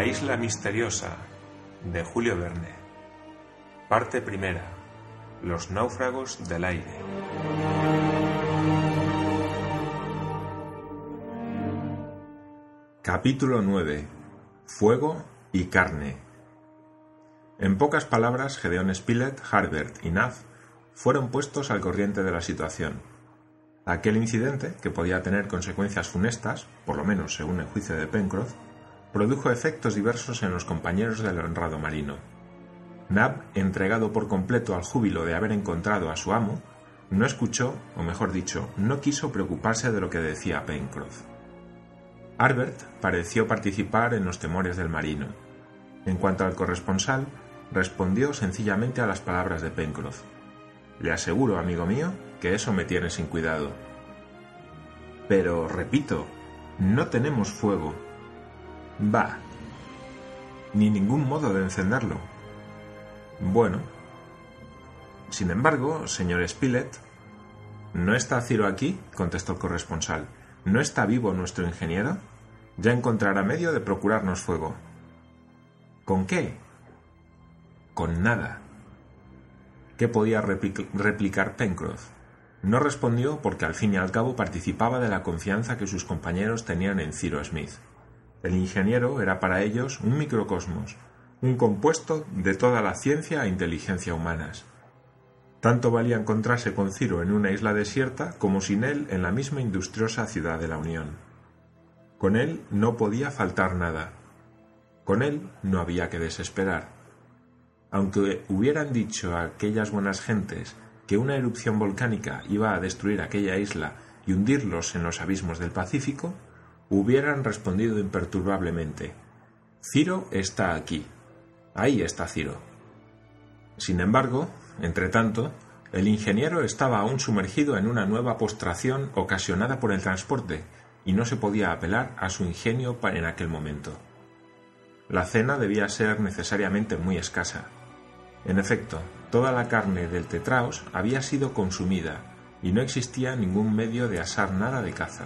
La isla misteriosa de Julio Verne. Parte primera. Los náufragos del aire. Capítulo 9. Fuego y carne. En pocas palabras, Gedeon Spilett, Harbert y Naz fueron puestos al corriente de la situación. Aquel incidente, que podía tener consecuencias funestas, por lo menos según el juicio de Pencroff, produjo efectos diversos en los compañeros del honrado marino. Nab, entregado por completo al júbilo de haber encontrado a su amo, no escuchó, o mejor dicho, no quiso preocuparse de lo que decía Pencroff. Harbert pareció participar en los temores del marino. En cuanto al corresponsal, respondió sencillamente a las palabras de Pencroff. Le aseguro, amigo mío, que eso me tiene sin cuidado. Pero, repito, no tenemos fuego. Va. Ni ningún modo de encenderlo. Bueno. Sin embargo, señor Spilett. ¿No está Ciro aquí? contestó el corresponsal. ¿No está vivo nuestro ingeniero? Ya encontrará medio de procurarnos fuego. ¿Con qué? Con nada. ¿Qué podía replicar Pencroff? No respondió porque al fin y al cabo participaba de la confianza que sus compañeros tenían en Ciro Smith. El ingeniero era para ellos un microcosmos, un compuesto de toda la ciencia e inteligencia humanas. Tanto valía encontrarse con Ciro en una isla desierta como sin él en la misma industriosa ciudad de la Unión. Con él no podía faltar nada. Con él no había que desesperar. Aunque hubieran dicho a aquellas buenas gentes que una erupción volcánica iba a destruir aquella isla y hundirlos en los abismos del Pacífico, hubieran respondido imperturbablemente Ciro está aquí. Ahí está Ciro. Sin embargo, entre tanto, el ingeniero estaba aún sumergido en una nueva postración ocasionada por el transporte y no se podía apelar a su ingenio en aquel momento. La cena debía ser necesariamente muy escasa. En efecto, toda la carne del tetraos había sido consumida y no existía ningún medio de asar nada de caza.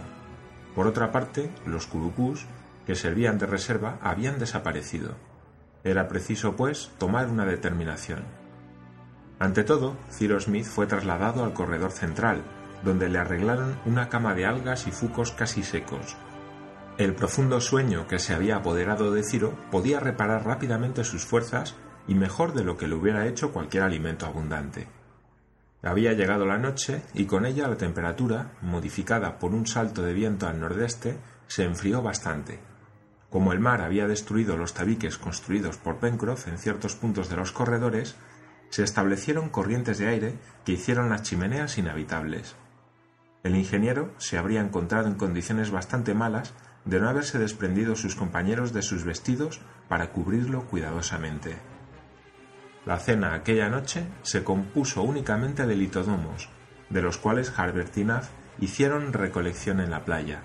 Por otra parte, los curucús, que servían de reserva, habían desaparecido. Era preciso, pues, tomar una determinación. Ante todo, Ciro Smith fue trasladado al corredor central, donde le arreglaron una cama de algas y fucos casi secos. El profundo sueño que se había apoderado de Ciro podía reparar rápidamente sus fuerzas y mejor de lo que le hubiera hecho cualquier alimento abundante. Había llegado la noche y con ella la temperatura, modificada por un salto de viento al nordeste, se enfrió bastante. Como el mar había destruido los tabiques construidos por Pencroff en ciertos puntos de los corredores, se establecieron corrientes de aire que hicieron las chimeneas inhabitables. El ingeniero se habría encontrado en condiciones bastante malas de no haberse desprendido sus compañeros de sus vestidos para cubrirlo cuidadosamente. La cena aquella noche se compuso únicamente de litodomos, de los cuales Harbert y hicieron recolección en la playa.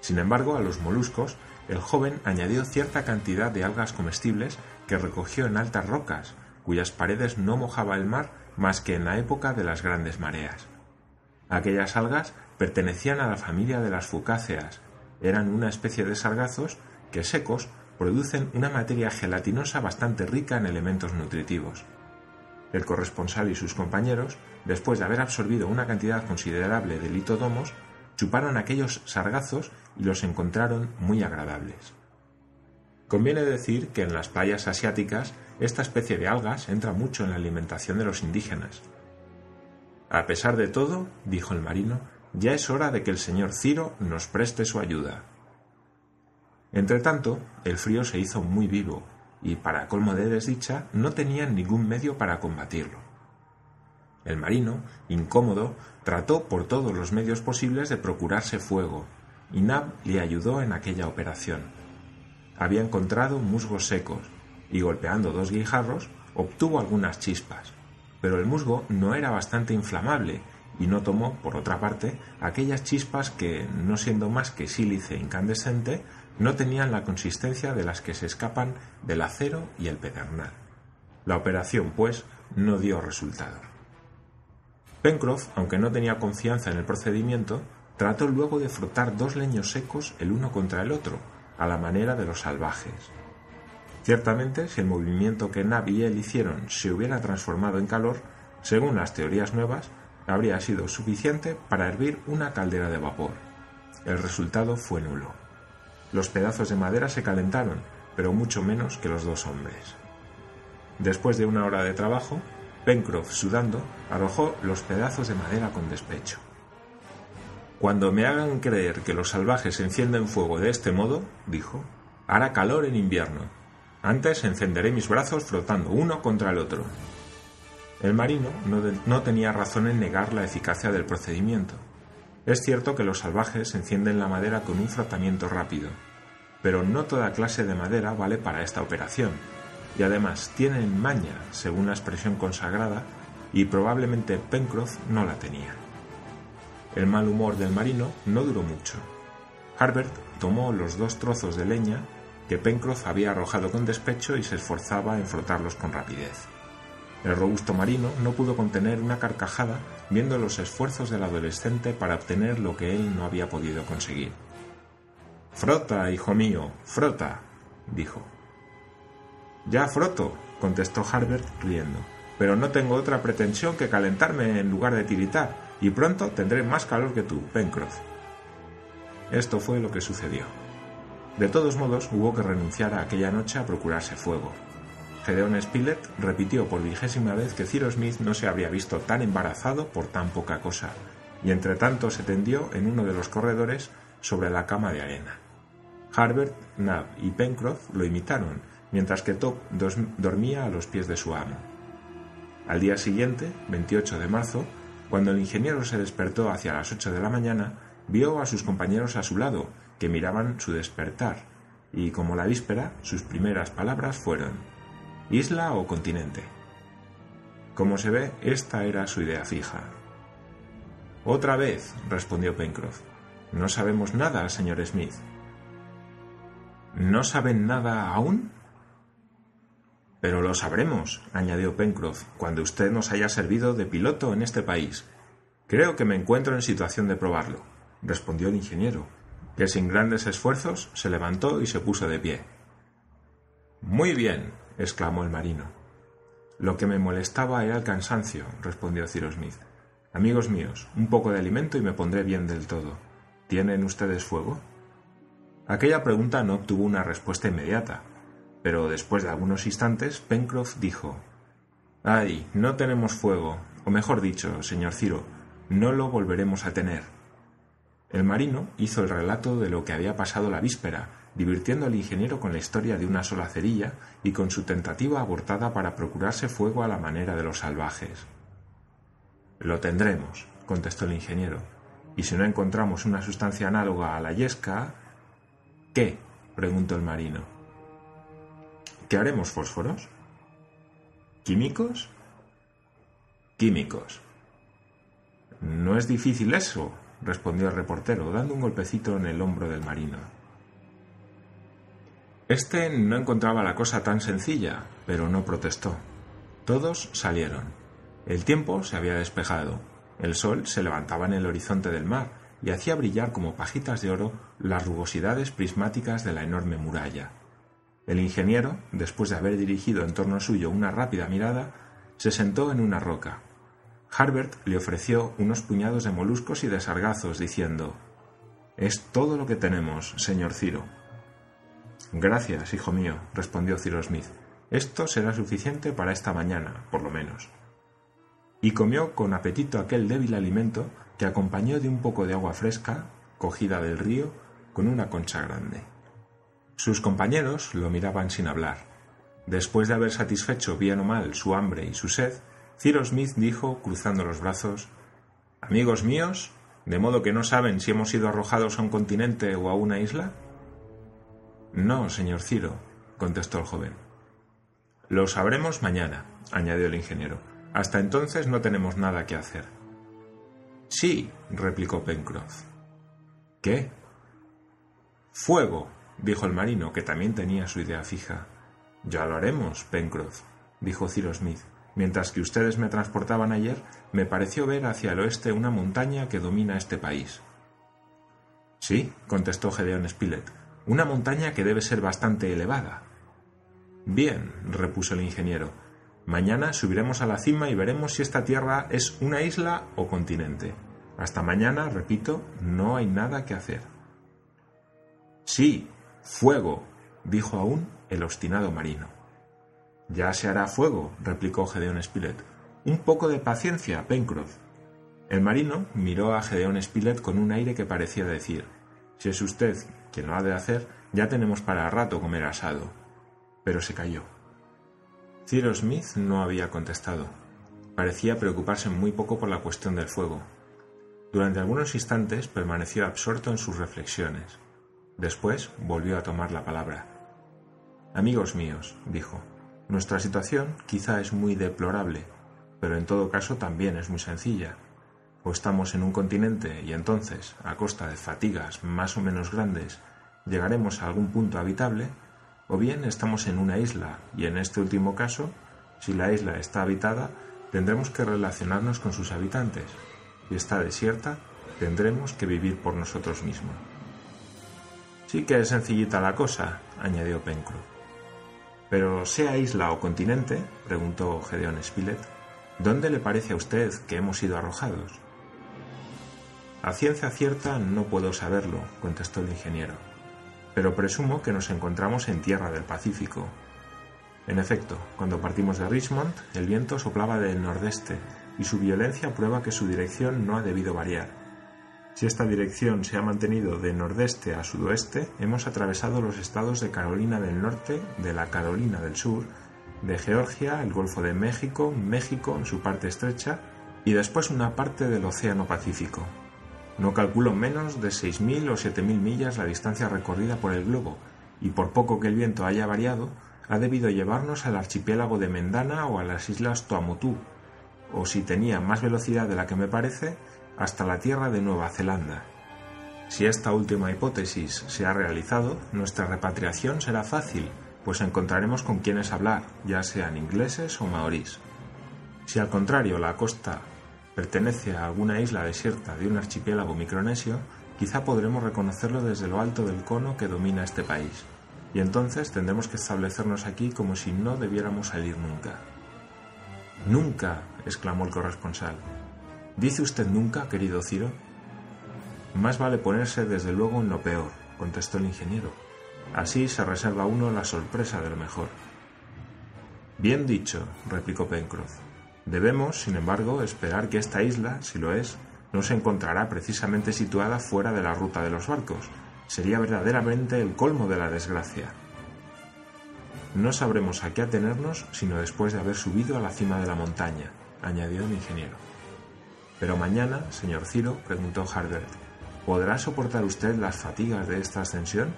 Sin embargo, a los moluscos, el joven añadió cierta cantidad de algas comestibles que recogió en altas rocas, cuyas paredes no mojaba el mar más que en la época de las grandes mareas. Aquellas algas pertenecían a la familia de las fucáceas, eran una especie de sargazos que secos producen una materia gelatinosa bastante rica en elementos nutritivos. El corresponsal y sus compañeros, después de haber absorbido una cantidad considerable de litodomos, chuparon aquellos sargazos y los encontraron muy agradables. Conviene decir que en las playas asiáticas esta especie de algas entra mucho en la alimentación de los indígenas. A pesar de todo, dijo el marino, ya es hora de que el señor Ciro nos preste su ayuda. Entretanto, el frío se hizo muy vivo, y para colmo de desdicha no tenían ningún medio para combatirlo. El marino, incómodo, trató por todos los medios posibles de procurarse fuego, y Nab le ayudó en aquella operación. Había encontrado musgos secos, y golpeando dos guijarros obtuvo algunas chispas, pero el musgo no era bastante inflamable y no tomó, por otra parte, aquellas chispas que, no siendo más que sílice incandescente, no tenían la consistencia de las que se escapan del acero y el pedernal. La operación, pues, no dio resultado. Pencroff, aunque no tenía confianza en el procedimiento, trató luego de frotar dos leños secos el uno contra el otro, a la manera de los salvajes. Ciertamente, si el movimiento que Nab y él hicieron se hubiera transformado en calor, según las teorías nuevas, habría sido suficiente para hervir una caldera de vapor. El resultado fue nulo. Los pedazos de madera se calentaron, pero mucho menos que los dos hombres. Después de una hora de trabajo, Pencroff, sudando, arrojó los pedazos de madera con despecho. Cuando me hagan creer que los salvajes encienden fuego de este modo, dijo, hará calor en invierno. Antes encenderé mis brazos frotando uno contra el otro. El marino no, tenía razón en negar la eficacia del procedimiento. Es cierto que los salvajes encienden la madera con un frotamiento rápido, pero no toda clase de madera vale para esta operación, y además tienen maña, según la expresión consagrada, y probablemente Pencroff no la tenía. El mal humor del marino no duró mucho. Harbert tomó los dos trozos de leña que Pencroff había arrojado con despecho y se esforzaba en frotarlos con rapidez. El robusto marino no pudo contener una carcajada viendo los esfuerzos del adolescente para obtener lo que él no había podido conseguir. Frota, hijo mío, frota, dijo. Ya froto, contestó Harbert riendo, pero no tengo otra pretensión que calentarme en lugar de tiritar, y pronto tendré más calor que tú, Pencroff. Esto fue lo que sucedió. De todos modos, hubo que renunciar a aquella noche a procurarse fuego. Gedeon Spilett repitió por vigésima vez que Cyrus Smith no se habría visto tan embarazado por tan poca cosa, y entre tanto se tendió en uno de los corredores sobre la cama de arena. Harbert, Nab y Pencroff lo imitaron, mientras que Top dormía a los pies de su amo. Al día siguiente, 28 de marzo, cuando el ingeniero se despertó hacia las ocho de la mañana, vio a sus compañeros a su lado, que miraban su despertar, y como la víspera, sus primeras palabras fueron isla o continente. Como se ve, esta era su idea fija. Otra vez, respondió Pencroff. No sabemos nada, señor Smith. ¿No saben nada aún? Pero lo sabremos, añadió Pencroff, cuando usted nos haya servido de piloto en este país. Creo que me encuentro en situación de probarlo, respondió el ingeniero, que sin grandes esfuerzos se levantó y se puso de pie. Muy bien, exclamó el marino. Lo que me molestaba era el cansancio, respondió Cyrus Smith. Amigos míos, un poco de alimento y me pondré bien del todo. ¿Tienen ustedes fuego? Aquella pregunta no obtuvo una respuesta inmediata, pero después de algunos instantes Pencroff dijo Ay, no tenemos fuego, o mejor dicho, señor Ciro, no lo volveremos a tener. El marino hizo el relato de lo que había pasado la víspera divirtiendo al ingeniero con la historia de una sola cerilla y con su tentativa abortada para procurarse fuego a la manera de los salvajes. Lo tendremos, contestó el ingeniero, y si no encontramos una sustancia análoga a la yesca. ¿Qué? preguntó el marino. ¿Qué haremos fósforos? ¿Químicos? Químicos. No es difícil eso, respondió el reportero, dando un golpecito en el hombro del marino. Este no encontraba la cosa tan sencilla, pero no protestó. Todos salieron. El tiempo se había despejado. El sol se levantaba en el horizonte del mar y hacía brillar como pajitas de oro las rugosidades prismáticas de la enorme muralla. El ingeniero, después de haber dirigido en torno suyo una rápida mirada, se sentó en una roca. Harbert le ofreció unos puñados de moluscos y de sargazos, diciendo Es todo lo que tenemos, señor Ciro. Gracias, hijo mío, respondió Cyrus Smith. Esto será suficiente para esta mañana, por lo menos. Y comió con apetito aquel débil alimento que acompañó de un poco de agua fresca, cogida del río, con una concha grande. Sus compañeros lo miraban sin hablar. Después de haber satisfecho bien o mal su hambre y su sed, Cyrus Smith dijo, cruzando los brazos Amigos míos, ¿de modo que no saben si hemos sido arrojados a un continente o a una isla? No, señor Ciro, contestó el joven. Lo sabremos mañana, añadió el ingeniero. Hasta entonces no tenemos nada que hacer. Sí, replicó Pencroff. ¿Qué? Fuego, dijo el marino, que también tenía su idea fija. Ya lo haremos, Pencroff, dijo Ciro Smith. Mientras que ustedes me transportaban ayer, me pareció ver hacia el oeste una montaña que domina este país. Sí, contestó Gedeón Spilett, una montaña que debe ser bastante elevada. Bien, repuso el ingeniero, mañana subiremos a la cima y veremos si esta tierra es una isla o continente. Hasta mañana, repito, no hay nada que hacer. Sí, fuego, dijo aún el obstinado marino. Ya se hará fuego, replicó Gedeón Spilett. Un poco de paciencia, Pencroff. El marino miró a Gedeón Spilett con un aire que parecía decir Si es usted quien lo ha de hacer, ya tenemos para rato comer asado. Pero se calló. Cyrus Smith no había contestado. Parecía preocuparse muy poco por la cuestión del fuego. Durante algunos instantes permaneció absorto en sus reflexiones. Después volvió a tomar la palabra. Amigos míos, dijo, nuestra situación quizá es muy deplorable, pero en todo caso también es muy sencilla. O estamos en un continente y entonces, a costa de fatigas más o menos grandes, llegaremos a algún punto habitable, o bien estamos en una isla y en este último caso, si la isla está habitada, tendremos que relacionarnos con sus habitantes. Si está desierta, tendremos que vivir por nosotros mismos. Sí que es sencillita la cosa, añadió Pencroff. Pero sea isla o continente, preguntó Gedeón Spilett, ¿dónde le parece a usted que hemos sido arrojados? A ciencia cierta no puedo saberlo, contestó el ingeniero, pero presumo que nos encontramos en tierra del Pacífico. En efecto, cuando partimos de Richmond, el viento soplaba del nordeste y su violencia prueba que su dirección no ha debido variar. Si esta dirección se ha mantenido de nordeste a sudoeste, hemos atravesado los estados de Carolina del Norte, de la Carolina del Sur, de Georgia, el Golfo de México, México en su parte estrecha y después una parte del Océano Pacífico. No calculo menos de 6.000 o 7.000 millas la distancia recorrida por el globo, y por poco que el viento haya variado, ha debido llevarnos al archipiélago de Mendana o a las islas Tuamotu, o si tenía más velocidad de la que me parece, hasta la tierra de Nueva Zelanda. Si esta última hipótesis se ha realizado, nuestra repatriación será fácil, pues encontraremos con quienes hablar, ya sean ingleses o maorís. Si al contrario la costa pertenece a alguna isla desierta de un archipiélago micronesio, quizá podremos reconocerlo desde lo alto del cono que domina este país, y entonces tendremos que establecernos aquí como si no debiéramos salir nunca. Nunca, exclamó el corresponsal. ¿Dice usted nunca, querido Ciro? Más vale ponerse desde luego en lo peor, contestó el ingeniero. Así se reserva uno la sorpresa de lo mejor. Bien dicho, replicó Pencroff. Debemos, sin embargo, esperar que esta isla, si lo es, no se encontrará precisamente situada fuera de la ruta de los barcos. Sería verdaderamente el colmo de la desgracia. No sabremos a qué atenernos sino después de haber subido a la cima de la montaña, añadió el ingeniero. Pero mañana, señor Ciro, preguntó Harbert, ¿podrá soportar usted las fatigas de esta ascensión?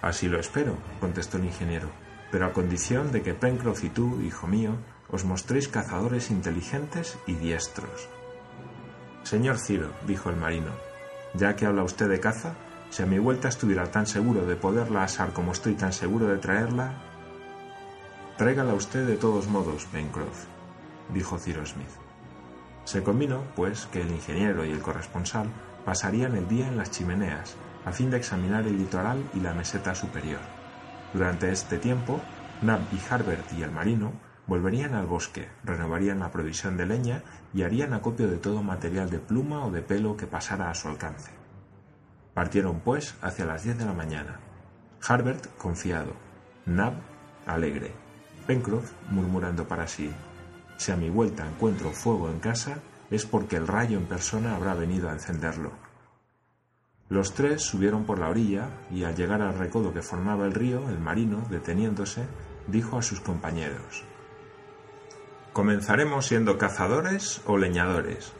Así lo espero, contestó el ingeniero, pero a condición de que Pencroff y tú, hijo mío, os mostréis cazadores inteligentes y diestros. Señor Ciro, dijo el marino, ya que habla usted de caza, si a mi vuelta estuviera tan seguro de poderla asar como estoy tan seguro de traerla, tráigala usted de todos modos, Pencroff, dijo Ciro Smith. Se combinó, pues, que el ingeniero y el corresponsal pasarían el día en las chimeneas, a fin de examinar el litoral y la meseta superior. Durante este tiempo, Nab y Harbert y el marino volverían al bosque, renovarían la provisión de leña y harían acopio de todo material de pluma o de pelo que pasara a su alcance. Partieron, pues, hacia las diez de la mañana. Harbert confiado, Nab alegre, Pencroff murmurando para sí si a mi vuelta encuentro fuego en casa, es porque el rayo en persona habrá venido a encenderlo. Los tres subieron por la orilla y al llegar al recodo que formaba el río, el marino, deteniéndose, dijo a sus compañeros ¿Comenzaremos siendo cazadores o leñadores?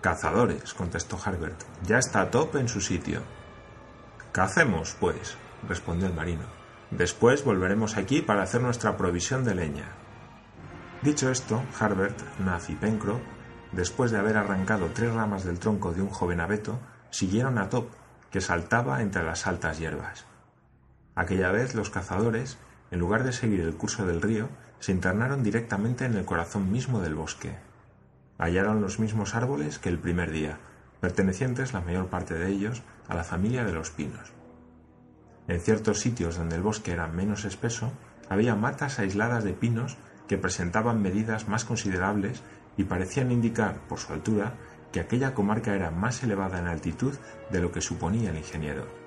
Cazadores, contestó Harbert. Ya está Top en su sitio. Cacemos, pues, respondió el marino. Después volveremos aquí para hacer nuestra provisión de leña. Dicho esto, Harbert, Nath y Pencroff, después de haber arrancado tres ramas del tronco de un joven abeto, siguieron a Top, que saltaba entre las altas hierbas. Aquella vez los cazadores, en lugar de seguir el curso del río, se internaron directamente en el corazón mismo del bosque. Hallaron los mismos árboles que el primer día, pertenecientes la mayor parte de ellos a la familia de los pinos. En ciertos sitios donde el bosque era menos espeso, había matas aisladas de pinos que presentaban medidas más considerables y parecían indicar, por su altura, que aquella comarca era más elevada en altitud de lo que suponía el ingeniero.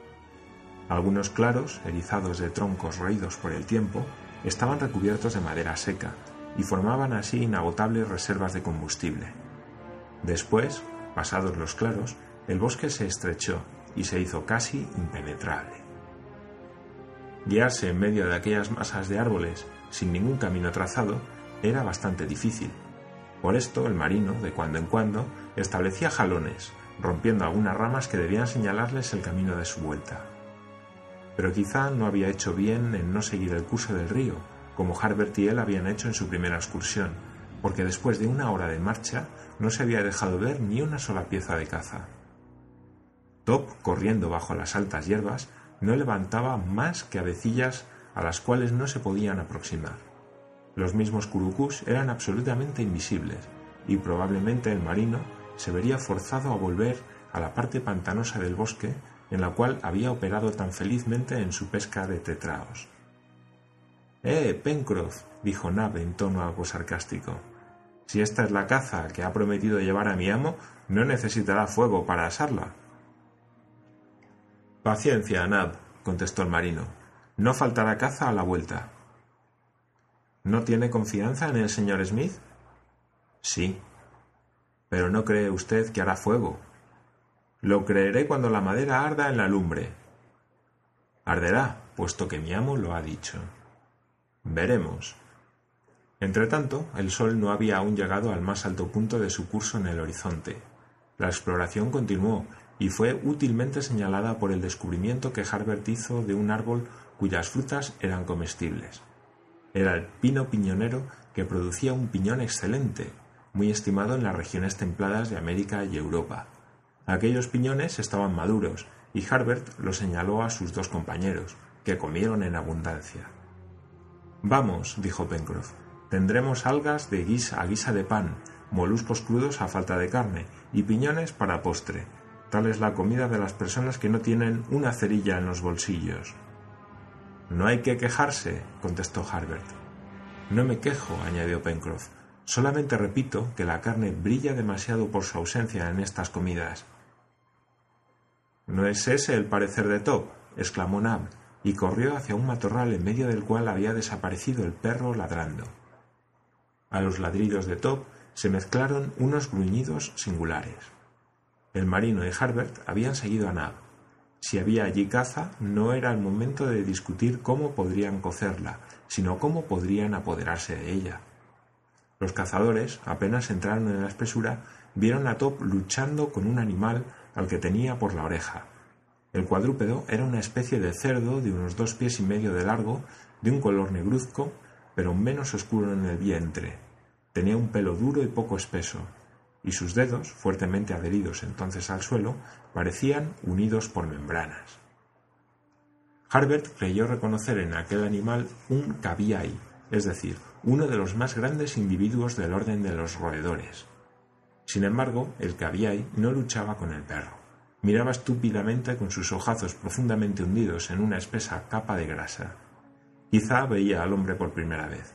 Algunos claros, erizados de troncos roídos por el tiempo, estaban recubiertos de madera seca y formaban así inagotables reservas de combustible. Después, pasados los claros, el bosque se estrechó y se hizo casi impenetrable. Guiarse en medio de aquellas masas de árboles sin ningún camino trazado era bastante difícil. Por esto el marino, de cuando en cuando, establecía jalones, rompiendo algunas ramas que debían señalarles el camino de su vuelta. Pero quizá no había hecho bien en no seguir el curso del río, como Harbert y él habían hecho en su primera excursión, porque después de una hora de marcha no se había dejado ver ni una sola pieza de caza. Top, corriendo bajo las altas hierbas, no levantaba más que avecillas a las cuales no se podían aproximar. Los mismos curucús eran absolutamente invisibles, y probablemente el marino se vería forzado a volver a la parte pantanosa del bosque en la cual había operado tan felizmente en su pesca de tetraos. ¡Eh, Pencroff! dijo Nab en tono algo sarcástico. Si esta es la caza que ha prometido llevar a mi amo, no necesitará fuego para asarla. Paciencia, Nab, contestó el marino. No faltará caza a la vuelta. ¿No tiene confianza en el señor Smith? Sí. Pero no cree usted que hará fuego. Lo creeré cuando la madera arda en la lumbre. Arderá, puesto que mi amo lo ha dicho. Veremos. Entretanto, el sol no había aún llegado al más alto punto de su curso en el horizonte. La exploración continuó y fue útilmente señalada por el descubrimiento que Harbert hizo de un árbol cuyas frutas eran comestibles. Era el pino piñonero que producía un piñón excelente, muy estimado en las regiones templadas de América y Europa. Aquellos piñones estaban maduros, y Harbert lo señaló a sus dos compañeros, que comieron en abundancia. Vamos, dijo Pencroff, tendremos algas de guisa a guisa de pan, moluscos crudos a falta de carne y piñones para postre. Tal es la comida de las personas que no tienen una cerilla en los bolsillos. No hay que quejarse, contestó Harbert. No me quejo, añadió Pencroff. Solamente repito que la carne brilla demasiado por su ausencia en estas comidas. ¿No es ese el parecer de Top? exclamó Nab, y corrió hacia un matorral en medio del cual había desaparecido el perro ladrando. A los ladridos de Top se mezclaron unos gruñidos singulares. El marino y Harbert habían seguido a Nab. Si había allí caza, no era el momento de discutir cómo podrían cocerla, sino cómo podrían apoderarse de ella. Los cazadores, apenas entraron en la espesura, vieron a Top luchando con un animal al que tenía por la oreja. El cuadrúpedo era una especie de cerdo de unos dos pies y medio de largo, de un color negruzco, pero menos oscuro en el vientre. Tenía un pelo duro y poco espeso, y sus dedos, fuertemente adheridos entonces al suelo, parecían unidos por membranas. Harbert creyó reconocer en aquel animal un cabiai, es decir, uno de los más grandes individuos del orden de los roedores. Sin embargo, el cabiai no luchaba con el perro. Miraba estúpidamente con sus ojazos profundamente hundidos en una espesa capa de grasa. Quizá veía al hombre por primera vez.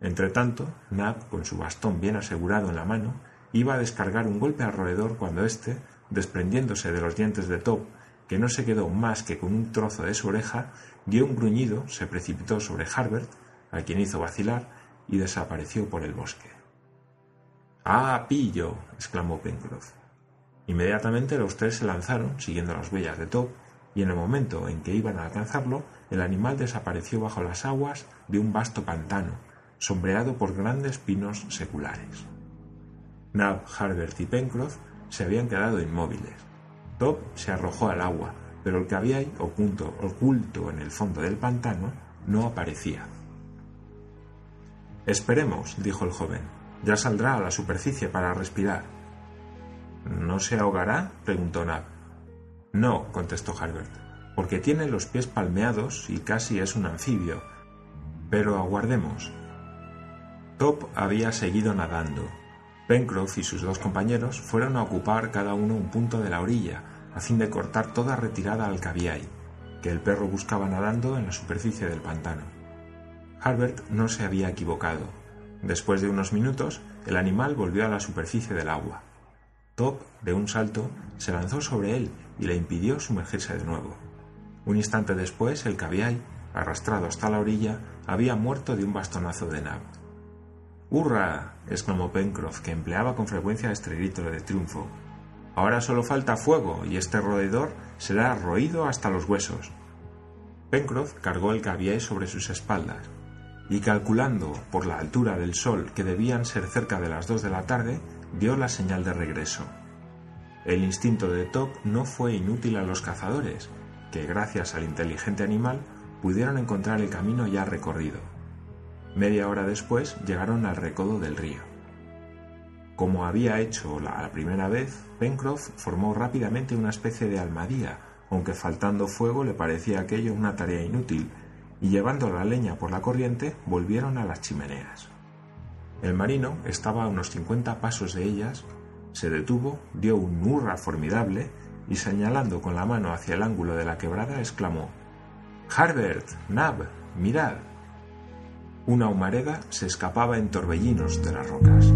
Entretanto, Nab, con su bastón bien asegurado en la mano, iba a descargar un golpe al roedor cuando éste, desprendiéndose de los dientes de Top, que no se quedó más que con un trozo de su oreja, dio un gruñido, se precipitó sobre Harbert, a quien hizo vacilar, y desapareció por el bosque. ¡Ah, pillo! exclamó Pencroff. Inmediatamente los tres se lanzaron, siguiendo las huellas de Top, y en el momento en que iban a alcanzarlo, el animal desapareció bajo las aguas de un vasto pantano, sombreado por grandes pinos seculares. Nab, Harbert y Pencroff se habían quedado inmóviles. Top se arrojó al agua, pero el caviar, oculto, oculto en el fondo del pantano, no aparecía. Esperemos, dijo el joven. Ya saldrá a la superficie para respirar. ¿No se ahogará? preguntó Nab. No, contestó Harbert, porque tiene los pies palmeados y casi es un anfibio. Pero aguardemos. Top había seguido nadando. Pencroff y sus dos compañeros fueron a ocupar cada uno un punto de la orilla, a fin de cortar toda retirada al caviay. que el perro buscaba nadando en la superficie del pantano. Harbert no se había equivocado. Después de unos minutos, el animal volvió a la superficie del agua. Top, de un salto, se lanzó sobre él y le impidió sumergirse de nuevo. Un instante después, el caviay, arrastrado hasta la orilla, había muerto de un bastonazo de Nab. ¡Hurra! exclamó Pencroff, que empleaba con frecuencia este grito de triunfo. Ahora solo falta fuego y este roedor será roído hasta los huesos. Pencroff cargó el caviay sobre sus espaldas y calculando por la altura del sol que debían ser cerca de las dos de la tarde, dio la señal de regreso. El instinto de Top no fue inútil a los cazadores, que gracias al inteligente animal pudieron encontrar el camino ya recorrido. Media hora después llegaron al recodo del río. Como había hecho la primera vez, Pencroff formó rápidamente una especie de almadía, aunque faltando fuego le parecía aquello una tarea inútil, y llevando la leña por la corriente volvieron a las chimeneas. El marino estaba a unos cincuenta pasos de ellas, se detuvo, dio un hurra formidable y señalando con la mano hacia el ángulo de la quebrada exclamó Harbert, Nab, mirad. Una humareda se escapaba en torbellinos de las rocas.